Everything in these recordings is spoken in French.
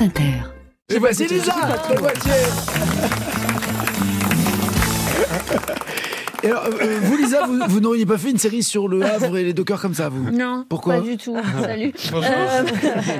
France Inter. Et voici Lisa. Et alors, euh, vous, Lisa, vous, vous n'auriez pas fait une série sur le Havre et les Dockers comme ça, vous? Non, Pourquoi? pas du tout. Salut. Euh,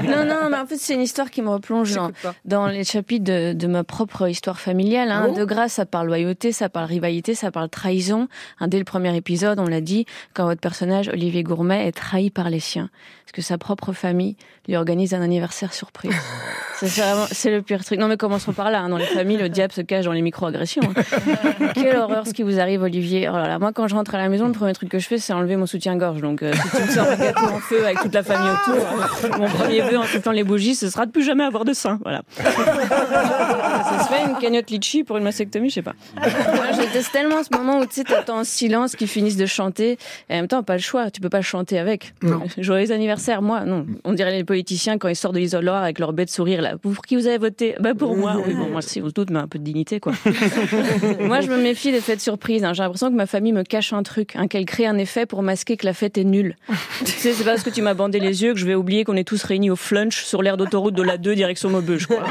non, non, mais en fait, c'est une histoire qui me replonge dans, dans les chapitres de, de ma propre histoire familiale. Hein. Ah bon de grâce, ça parle loyauté, ça parle rivalité, ça parle trahison. Hein, dès le premier épisode, on l'a dit, quand votre personnage, Olivier Gourmet, est trahi par les siens. Parce que sa propre famille lui organise un anniversaire surprise. C'est vraiment- c'est le pire truc. Non, mais commençons par là. hein. Dans les familles, le diable se cache dans les micro-agressions. hein. Quelle horreur ce qui vous arrive, Olivier. Oh là là, moi, quand je rentre à la maison, le premier truc que je fais, c'est enlever mon soutien-gorge. Donc, euh, si tu me sors un gâteau en feu avec toute la famille autour, euh, mon premier vœu en foutant les bougies, ce sera de plus jamais avoir de sein. Voilà. Ça se fait une cagnotte litchi pour une mastectomie, je sais pas. Moi, je déteste tellement ce moment où tu sais, t'attends en silence qu'ils finissent de chanter. Et en même temps, pas le choix. Tu peux pas chanter avec. Non. Joyeux anniversaire, moi, non. On dirait les politiciens quand ils sortent de l'isoloir avec leur bête sourire là. Pour qui vous avez voté? Bah pour moi. Oui, bon, moi, si on se doute, mais un peu de dignité, quoi. moi, je me méfie des fêtes surprises. hein. J'ai l'impression que ma famille me cache un truc, hein, qu'elle crée un effet pour masquer que la fête est nulle. tu sais, c'est pas parce que tu m'as bandé les yeux que je vais oublier qu'on est tous réunis au flunch sur l'aire d'autoroute de la 2 direction Maubeuge, quoi.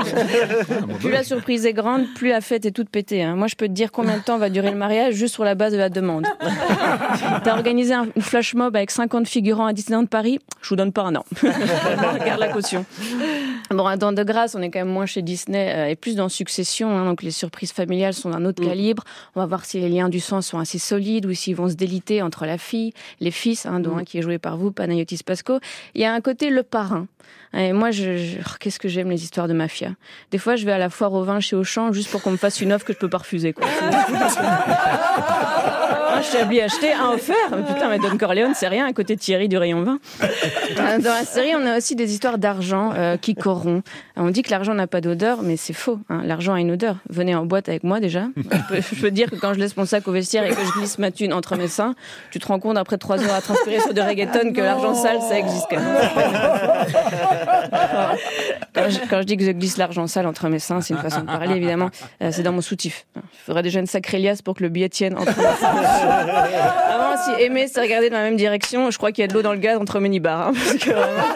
Plus la surprise est grande, plus la fête est toute pétée. hein. Moi, je peux te dire combien de temps va durer le mariage juste sur la base de la demande. T'as organisé un, flash mob avec 50 figurants à Disneyland Paris? Je vous donne pas un an. Regarde la caution. Bon, dans De Grâce, on est quand même moins chez Disney euh, et plus dans Succession. hein, donc les surprises familiales sont d'un autre calibre. On va voir si les liens du sang sont assez solides ou s'ils vont se déliter entre la fille, les fils, hein, dont un qui est joué par vous, Panayotis Pasco. Il y a un côté le parrain. Et moi, je, je- oh, qu'est-ce que j'aime les histoires de mafia. Des fois, je vais à la foire au vin chez Auchan juste pour qu'on me fasse une offre que je peux pas refuser. Quoi. Un Chablis acheté, un offert. Putain, mais Don Corleone, c'est rien à côté de Thierry du rayon vin. Euh, Dans la série, on a aussi des histoires d'argent euh, qui corrompt. On dit que l'argent n'a pas d'odeur, mais c'est faux. hein. L'argent a une odeur. Venez en boîte avec moi déjà. Je peux, je peux dire que quand je laisse mon sac au vestiaire et que je glisse ma thune entre mes seins, tu te rends compte après trois heures à transpirer sur de reggaeton que l'argent sale, ça existe quand même. Quand je, quand je dis que je glisse l'argent sale entre mes seins, c'est une façon de parler, évidemment. Euh, c'est dans mon soutif. Il faudrait déjà une sacrée liasse pour que le billet tienne entre mes seins. Vraiment, si aimer, c'est regarder dans la même direction, je crois qu'il y a de l'eau dans le gaz entre mes nibards. hein, parce que vraiment-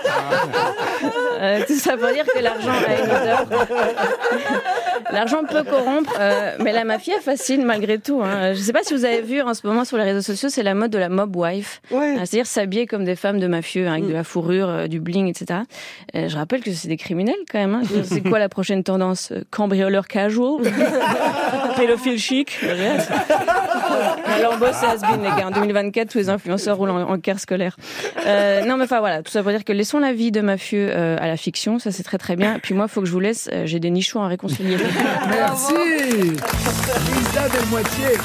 Euh, tout ça pour dire que l'argent a une odeur. l'argent peut corrompre, euh, mais la mafia fascine malgré tout. Hein. Je ne sais pas si vous avez vu en ce moment sur les réseaux sociaux, c'est la mode de la mob wife. Ouais. Euh, C'est-à-dire s'habiller comme des femmes de mafieux, hein, avec de la fourrure, euh, du bling, etc. Euh, je rappelle que c'est des criminels quand même. hein. C'est quoi la prochaine tendance Cambrioleur casual? Pédophile chic Alors boss c'est has-been, les gars. En 2024, tous les influenceurs roulent en, en car scolaire. Euh, non, mais enfin voilà, tout ça pour dire que laissons la vie de mafieux euh, à la fiction, ça c'est très très bien. Puis moi, faut que je vous laisse, euh, j'ai des nichons à réconcilier. Merci Lisa Delmoitier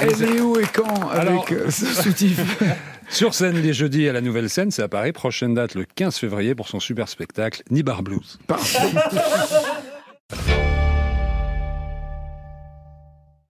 Elle est où et quand avec Alors- ce soutif Sur scène les jeudis à la Nouvelle Scène, c'est à Paris. Prochaine date le 15 février pour son super spectacle Nibar Blues. Parfait.